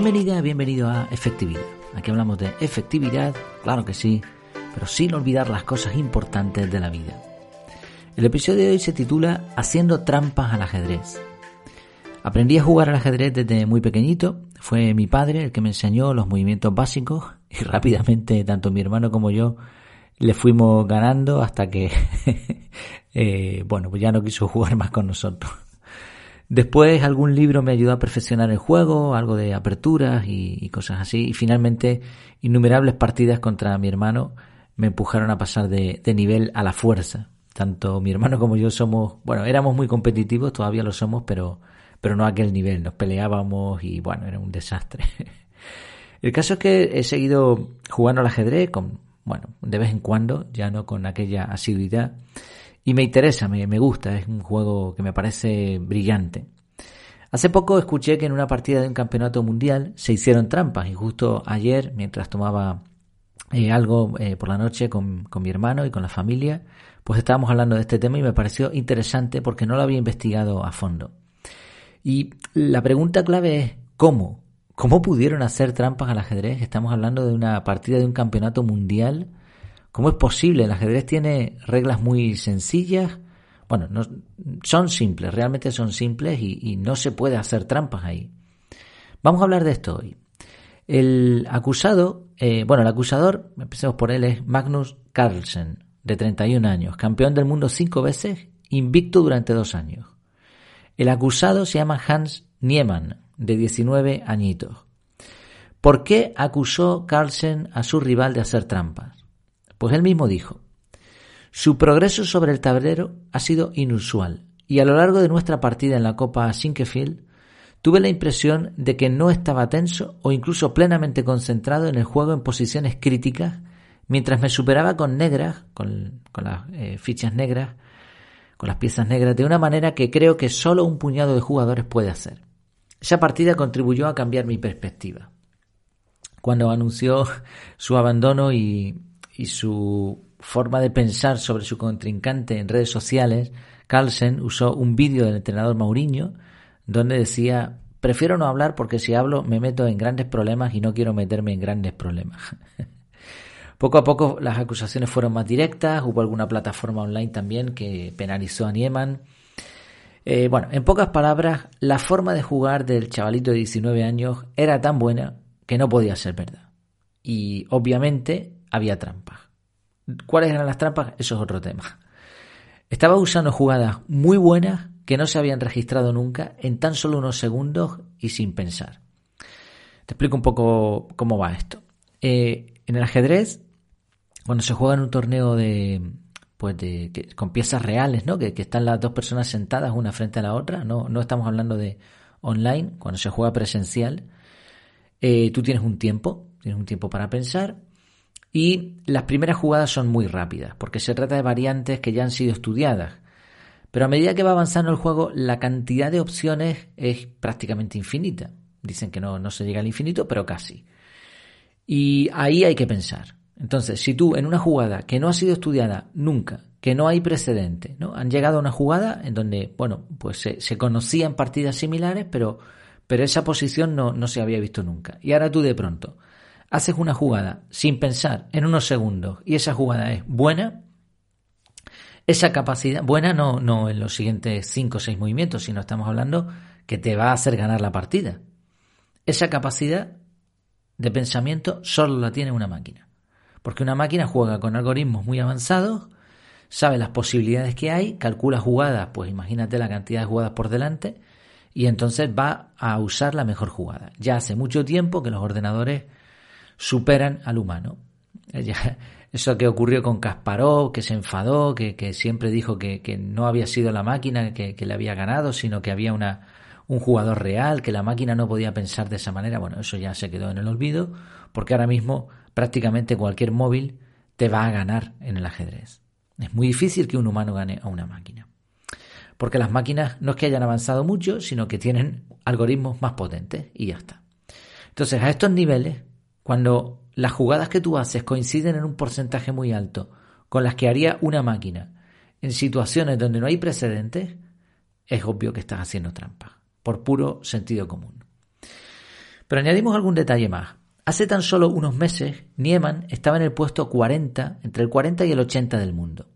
Bienvenida, bienvenido a Efectividad. Aquí hablamos de efectividad, claro que sí, pero sin olvidar las cosas importantes de la vida. El episodio de hoy se titula Haciendo trampas al ajedrez. Aprendí a jugar al ajedrez desde muy pequeñito. Fue mi padre el que me enseñó los movimientos básicos y rápidamente tanto mi hermano como yo le fuimos ganando hasta que, eh, bueno, pues ya no quiso jugar más con nosotros. Después algún libro me ayudó a perfeccionar el juego, algo de aperturas y, cosas así. Y finalmente innumerables partidas contra mi hermano me empujaron a pasar de, nivel a la fuerza. Tanto mi hermano como yo somos, bueno, éramos muy competitivos, todavía lo somos, pero, pero no a aquel nivel. Nos peleábamos y bueno, era un desastre. El caso es que he seguido jugando al ajedrez con, bueno, de vez en cuando, ya no con aquella asiduidad. Y me interesa, me, gusta, es un juego que me parece brillante. Hace poco escuché que en una partida de un campeonato mundial se hicieron trampas y justo ayer, mientras tomaba eh, algo eh, por la noche con, con, mi hermano y con la familia, pues estábamos hablando de este tema y me pareció interesante porque no lo había investigado a fondo. Y la pregunta clave es, ¿cómo? ¿Cómo pudieron hacer trampas al ajedrez? Estamos hablando de una partida de un campeonato mundial ¿Cómo es posible? El ajedrez tiene reglas muy sencillas. Bueno, no, son simples, realmente son simples y, no se puede hacer trampas ahí. Vamos a hablar de esto hoy. El acusado, eh, bueno, el acusador, empecemos por él, es Magnus Carlsen, de 31 años, campeón del mundo cinco veces, invicto durante dos años. El acusado se llama Hans Niemann, de 19 añitos. ¿Por qué acusó Carlsen a su rival de hacer trampas? Pues él mismo dijo, su progreso sobre el tablero ha sido inusual y a lo largo de nuestra partida en la Copa Sinkefield tuve la impresión de que no estaba tenso o incluso plenamente concentrado en el juego en posiciones críticas mientras me superaba con negras, con, las eh, fichas negras, con las piezas negras, de una manera que creo que solo un puñado de jugadores puede hacer. Esa partida contribuyó a cambiar mi perspectiva. Cuando anunció su abandono y, y su forma de pensar sobre su contrincante en redes sociales, Carlsen usó un vídeo del entrenador Mauriño donde decía, prefiero no hablar porque si hablo me meto en grandes problemas y no quiero meterme en grandes problemas. poco a poco las acusaciones fueron más directas, hubo alguna plataforma online también que penalizó a Nieman. Eh, bueno, en pocas palabras, la forma de jugar del chavalito de 19 años era tan buena que no podía ser verdad. Y obviamente había trampas. ¿Cuáles eran las trampas? Eso es otro tema. Estaba usando jugadas muy buenas que no se habían registrado nunca en tan solo unos segundos y sin pensar. Te explico un poco cómo va esto. Eh, en el ajedrez, cuando se juega en un torneo de, pues de, con piezas reales, ¿no? Que, están las dos personas sentadas una frente a la otra, no, no estamos hablando de online, cuando se juega presencial, eh, tú tienes un tiempo, tienes un tiempo para pensar y las primeras jugadas son muy rápidas, porque se trata de variantes que ya han sido estudiadas. Pero a medida que va avanzando el juego, la cantidad de opciones es prácticamente infinita. Dicen que no, no se llega al infinito, pero casi. Y ahí hay que pensar. Entonces, si tú en una jugada que no ha sido estudiada nunca, que no hay precedente, ¿no? Han llegado a una jugada en donde, bueno, pues se, se conocían partidas similares, pero, pero esa posición no, no se había visto nunca. Y ahora tú de pronto haces una jugada sin pensar en unos segundos y esa jugada es buena, esa capacidad, buena no, no en los siguientes 5 o 6 movimientos, sino estamos hablando que te va a hacer ganar la partida. Esa capacidad de pensamiento solo la tiene una máquina. Porque una máquina juega con algoritmos muy avanzados, sabe las posibilidades que hay, calcula jugadas, pues imagínate la cantidad de jugadas por delante, y entonces va a usar la mejor jugada. Ya hace mucho tiempo que los ordenadores superan al humano. Eso que ocurrió con Kasparov, que se enfadó, que, siempre dijo que, no había sido la máquina que, le había ganado, sino que había una, un jugador real, que la máquina no podía pensar de esa manera. Bueno, eso ya se quedó en el olvido, porque ahora mismo prácticamente cualquier móvil te va a ganar en el ajedrez. Es muy difícil que un humano gane a una máquina. Porque las máquinas no es que hayan avanzado mucho, sino que tienen algoritmos más potentes y ya está. Entonces, a estos niveles, cuando las jugadas que tú haces coinciden en un porcentaje muy alto con las que haría una máquina en situaciones donde no hay precedentes, es obvio que estás haciendo trampa, por puro sentido común. Pero añadimos algún detalle más. Hace tan solo unos meses, Nieman estaba en el puesto 40, entre el 40 y el 80 del mundo.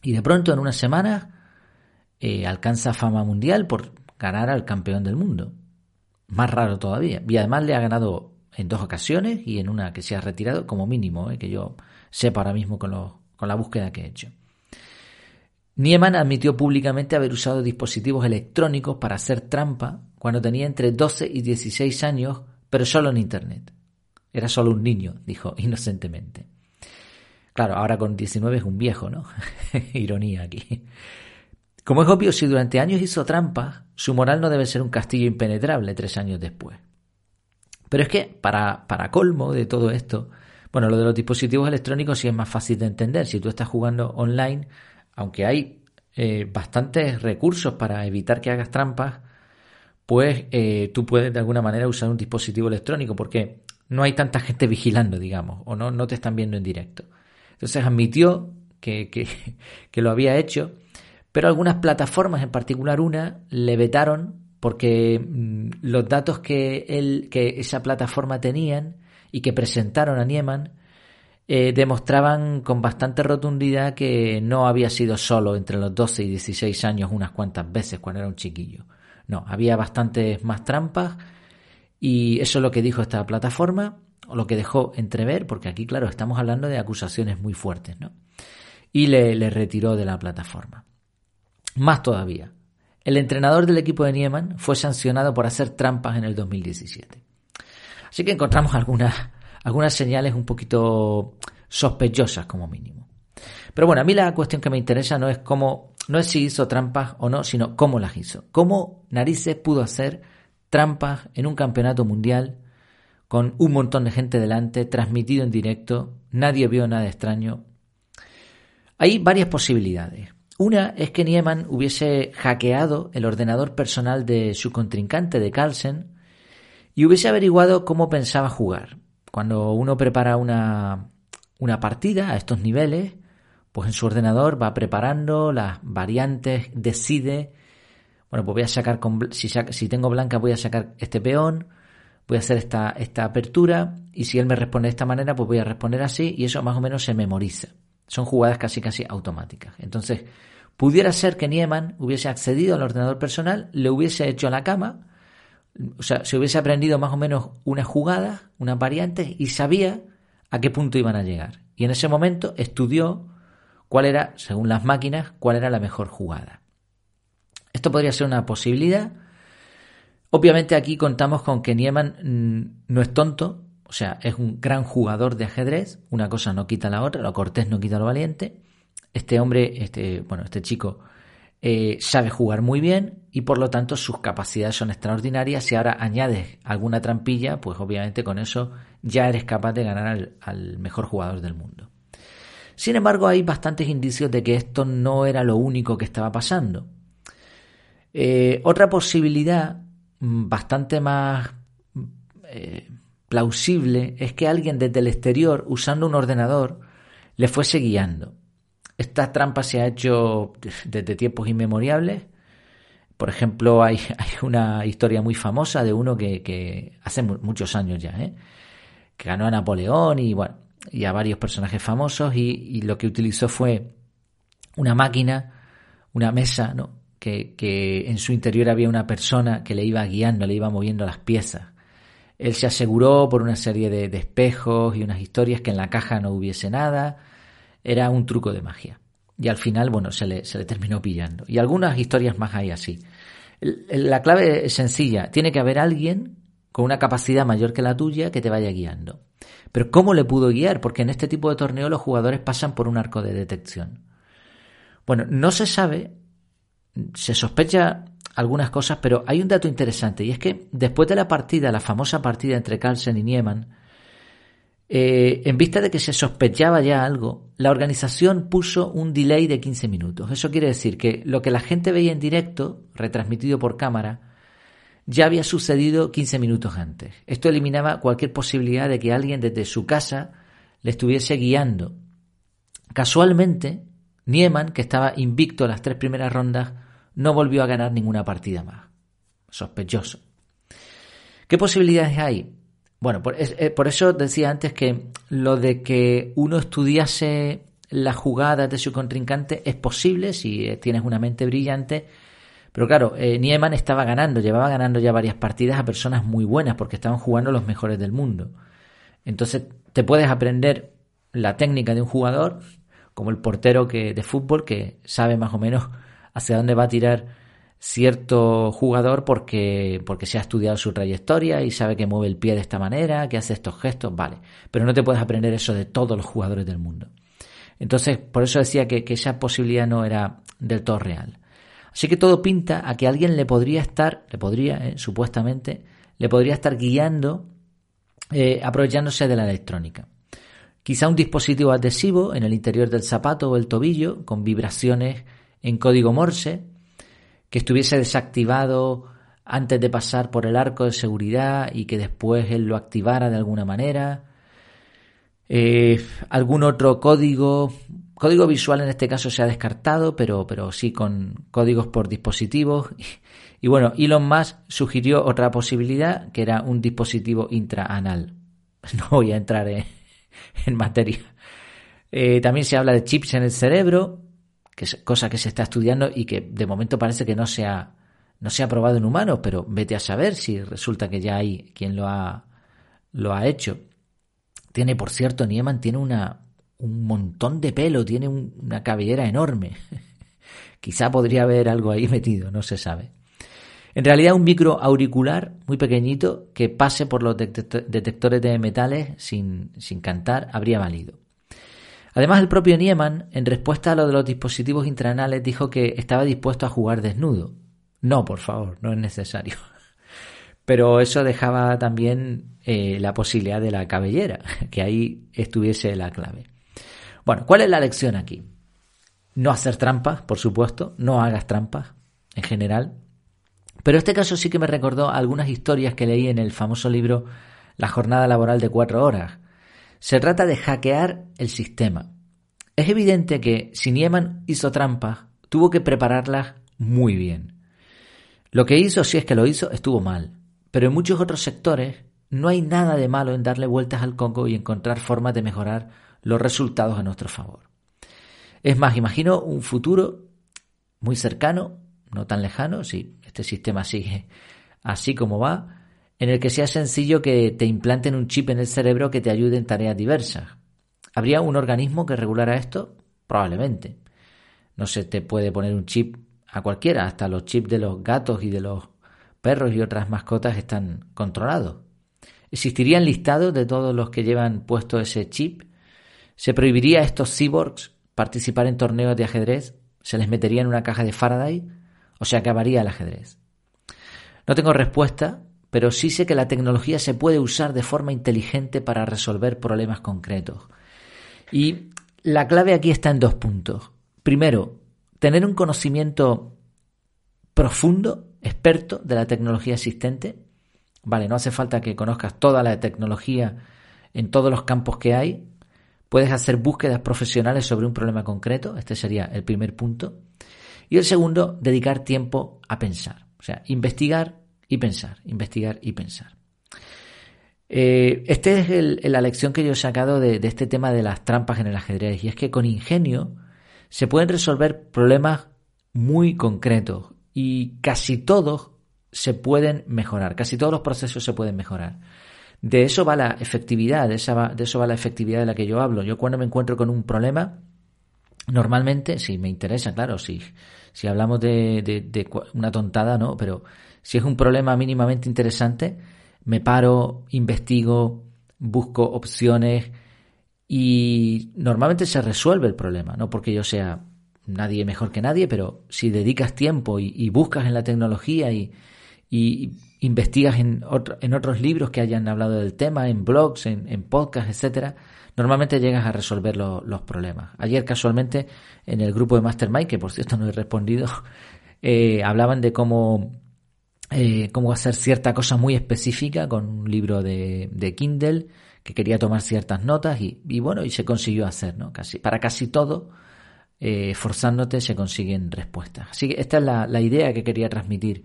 Y de pronto, en unas semanas, eh, alcanza fama mundial por ganar al campeón del mundo. Más raro todavía. Y además le ha ganado en dos ocasiones y en una que se ha retirado como mínimo, eh, que yo sepa ahora mismo con, con la búsqueda que he hecho. Nieman admitió públicamente haber usado dispositivos electrónicos para hacer trampa cuando tenía entre 12 y 16 años, pero solo en Internet. Era solo un niño, dijo inocentemente. Claro, ahora con 19 es un viejo, ¿no? Ironía aquí. Como es obvio, si durante años hizo trampas, su moral no debe ser un castillo impenetrable tres años después. Pero es que, para, para colmo de todo esto, bueno, lo de los dispositivos electrónicos sí es más fácil de entender. Si tú estás jugando online, aunque hay eh, bastantes recursos para evitar que hagas trampas, pues eh, tú puedes de alguna manera usar un dispositivo electrónico porque no hay tanta gente vigilando, digamos, o no, no te están viendo en directo. Entonces admitió que, que, que lo había hecho, pero algunas plataformas, en particular una, le vetaron porque mm, los datos que, él, que esa plataforma tenían y que presentaron a Nieman eh, demostraban con bastante rotundidad que no había sido solo entre los 12 y 16 años unas cuantas veces cuando era un chiquillo. No, había bastantes más trampas y eso es lo que dijo esta plataforma o lo que dejó entrever, porque aquí, claro, estamos hablando de acusaciones muy fuertes, ¿no? Y le, le retiró de la plataforma. Más todavía, el entrenador del equipo de Nieman fue sancionado por hacer trampas en el 2017. Así que encontramos algunas algunas señales un poquito sospechosas como mínimo. Pero bueno, a mí la cuestión que me interesa no es cómo, no es si hizo trampas o no, sino cómo las hizo. Cómo narices pudo hacer trampas en un campeonato mundial con un montón de gente delante, transmitido en directo, nadie vio nada extraño. Hay varias posibilidades. Una es que Nieman hubiese hackeado el ordenador personal de su contrincante de Carlsen y hubiese averiguado cómo pensaba jugar. Cuando uno prepara una, una partida a estos niveles, pues en su ordenador va preparando las variantes, decide, bueno, pues voy a sacar, con, si, si tengo blanca voy a sacar este peón, voy a hacer esta, esta apertura y si él me responde de esta manera, pues voy a responder así y eso más o menos se memoriza. Son jugadas casi casi automáticas. Entonces, pudiera ser que Nieman hubiese accedido al ordenador personal, le hubiese hecho la cama, o sea, se hubiese aprendido más o menos una jugada, unas variantes y sabía a qué punto iban a llegar. Y en ese momento estudió cuál era, según las máquinas, cuál era la mejor jugada. Esto podría ser una posibilidad. Obviamente aquí contamos con que Nieman mm, no es tonto, o sea, es un gran jugador de ajedrez, una cosa no quita la otra, lo cortés no quita lo valiente. Este hombre, este, bueno, este chico eh, sabe jugar muy bien y por lo tanto sus capacidades son extraordinarias. Si ahora añades alguna trampilla, pues obviamente con eso ya eres capaz de ganar al, mejor jugador del mundo. Sin embargo, hay bastantes indicios de que esto no era lo único que estaba pasando. Eh, otra posibilidad mm, bastante más eh, plausible es que alguien desde el exterior, usando un ordenador, le fuese guiando. Esta trampa se ha hecho desde tiempos inmemoriales. Por ejemplo, hay, una historia muy famosa de uno que, hace muchos años ya, ¿eh? que ganó a Napoleón y, bueno, y a varios personajes famosos y, lo que utilizó fue una máquina, una mesa, ¿no? Que, que, en su interior había una persona que le iba guiando, le iba moviendo las piezas. Él se aseguró por una serie de, de espejos y unas historias que en la caja no hubiese nada era un truco de magia. Y al final, bueno, se le, se le terminó pillando. Y algunas historias más hay así. La clave es sencilla. Tiene que haber alguien con una capacidad mayor que la tuya que te vaya guiando. Pero ¿cómo le pudo guiar? Porque en este tipo de torneo los jugadores pasan por un arco de detección. Bueno, no se sabe, se sospecha algunas cosas, pero hay un dato interesante y es que después de la partida, la famosa partida entre Carlsen y Nieman, eh, en vista de que se sospechaba ya algo, la organización puso un delay de 15 minutos. Eso quiere decir que lo que la gente veía en directo, retransmitido por cámara, ya había sucedido 15 minutos antes. Esto eliminaba cualquier posibilidad de que alguien desde su casa le estuviese guiando. Casualmente, Nieman, que estaba invicto las tres primeras rondas, no volvió a ganar ninguna partida más. Sospechoso. ¿Qué posibilidades hay? Bueno, por, eh, eso decía antes que lo de que uno estudiase las jugadas de su contrincante es posible si eh, tienes una mente brillante. Pero claro, eh, Nieman estaba ganando, llevaba ganando ya varias partidas a personas muy buenas porque estaban jugando los mejores del mundo. Entonces te puedes aprender la técnica de un jugador, como el portero que, de fútbol que sabe más o menos hacia dónde va a tirar cierto jugador porque, porque se ha estudiado su trayectoria y sabe que mueve el pie de esta manera, que hace estos gestos, vale. Pero no te puedes aprender eso de todos los jugadores del mundo. Entonces, por eso decía que, esa posibilidad no era del todo real. Así que todo pinta a que alguien le podría estar, le podría, eh, supuestamente, le podría estar guiando eh, aprovechándose de la electrónica. Quizá un dispositivo adhesivo en el interior del zapato o el tobillo con vibraciones en código Morse que estuviese desactivado antes de pasar por el arco de seguridad y que después él lo activara de alguna manera. Eh, algún otro código, código visual en este caso se ha descartado, pero, pero sí con códigos por dispositivos. Y, bueno, Elon Musk sugirió otra posibilidad, que era un dispositivo intraanal. No voy a entrar en, materia. Eh, también se habla de chips en el cerebro, que es cosa que se está estudiando y que de momento parece que no se ha, no se ha probado en humanos, pero vete a saber si resulta que ya hay quien lo ha, lo ha hecho. Tiene, por cierto, Nieman tiene una, un montón de pelo, tiene una cabellera enorme. Quizá podría haber algo ahí metido, no se sabe. En realidad un micro auricular muy pequeñito que pase por los detectores de metales sin, sin cantar habría valido. Además, el propio Nieman, en respuesta a lo de los dispositivos intranales, dijo que estaba dispuesto a jugar desnudo. No, por favor, no es necesario. Pero eso dejaba también eh, la posibilidad de la cabellera, que ahí estuviese la clave. Bueno, ¿cuál es la lección aquí? No hacer trampas, por supuesto, no hagas trampas en general. Pero este caso sí que me recordó algunas historias que leí en el famoso libro La jornada laboral de cuatro horas, se trata de hackear el sistema. Es evidente que si Nieman hizo trampas, tuvo que prepararlas muy bien. Lo que hizo, si es que lo hizo, estuvo mal. Pero en muchos otros sectores no hay nada de malo en darle vueltas al coco y encontrar formas de mejorar los resultados a nuestro favor. Es más, imagino un futuro muy cercano, no tan lejano, si este sistema sigue así como va, en el que sea sencillo que te implanten un chip en el cerebro que te ayude en tareas diversas. ¿Habría un organismo que regulara esto? Probablemente. No se te puede poner un chip a cualquiera, hasta los chips de los gatos y de los perros y otras mascotas están controlados. ¿Existirían listados de todos los que llevan puesto ese chip? ¿Se prohibiría a estos cyborgs participar en torneos de ajedrez? ¿Se les metería en una caja de Faraday? ¿O se acabaría el ajedrez? No tengo respuesta, pero sí sé que la tecnología se puede usar de forma inteligente para resolver problemas concretos. Y la clave aquí está en dos puntos. Primero, tener un conocimiento profundo, experto de la tecnología existente. Vale, no hace falta que conozcas toda la tecnología en todos los campos que hay. Puedes hacer búsquedas profesionales sobre un problema concreto. Este sería el primer punto. Y el segundo, dedicar tiempo a pensar. O sea, investigar y pensar, investigar y pensar. Eh, esta es la lección que yo he sacado de, este tema de las trampas en el ajedrez, y es que con ingenio se pueden resolver problemas muy concretos y casi todos se pueden mejorar, casi todos los procesos se pueden mejorar. De eso va la efectividad, de, esa de eso va la efectividad de la que yo hablo. Yo cuando me encuentro con un problema, normalmente, si me interesa, claro, si, si hablamos de una tontada, no, pero si es un problema mínimamente interesante, me paro, investigo, busco opciones y normalmente se resuelve el problema, no porque yo sea nadie mejor que nadie, pero si dedicas tiempo y, buscas en la tecnología y, investigas en, en, otros libros que hayan hablado del tema, en blogs, en, podcasts, etcétera, normalmente llegas a resolver los problemas. Ayer casualmente en el grupo de Mastermind, que por cierto no he respondido, eh, hablaban de cómo eh, cómo hacer cierta cosa muy específica con un libro de, Kindle que quería tomar ciertas notas y, bueno, y se consiguió hacer, ¿no? Casi, para casi todo, eh, forzándote se consiguen respuestas. Así que esta es la, idea que quería transmitir.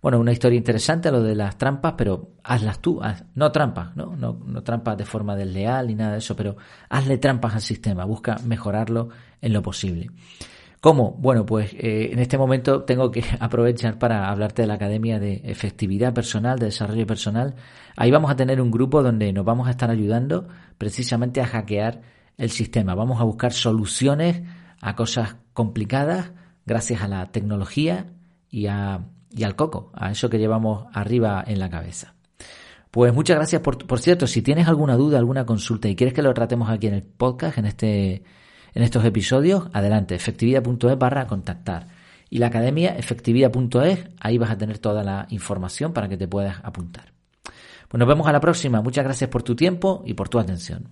bueno, una historia interesante lo de las trampas, pero hazlas tú, no trampas. ¿no? No trampas de forma desleal ni nada de eso, pero hazle trampas al sistema, busca mejorarlo en lo posible. ¿Cómo? Bueno, pues eh, en este momento tengo que aprovechar para hablarte de la Academia de Efectividad Personal, de Desarrollo Personal. Ahí vamos a tener un grupo donde nos vamos a estar ayudando precisamente a hackear el sistema. Vamos a buscar soluciones a cosas complicadas gracias a la tecnología y, a, y al coco, a eso que llevamos arriba en la cabeza. Pues muchas gracias por, por cierto, si tienes alguna duda, alguna consulta y quieres que lo tratemos aquí en el podcast, en este en estos episodios, adelante, efectividad.es barra contactar. Y la academia efectividad.es, ahí vas a tener toda la información para que te puedas apuntar. Pues nos vemos a la próxima. Muchas gracias por tu tiempo y por tu atención.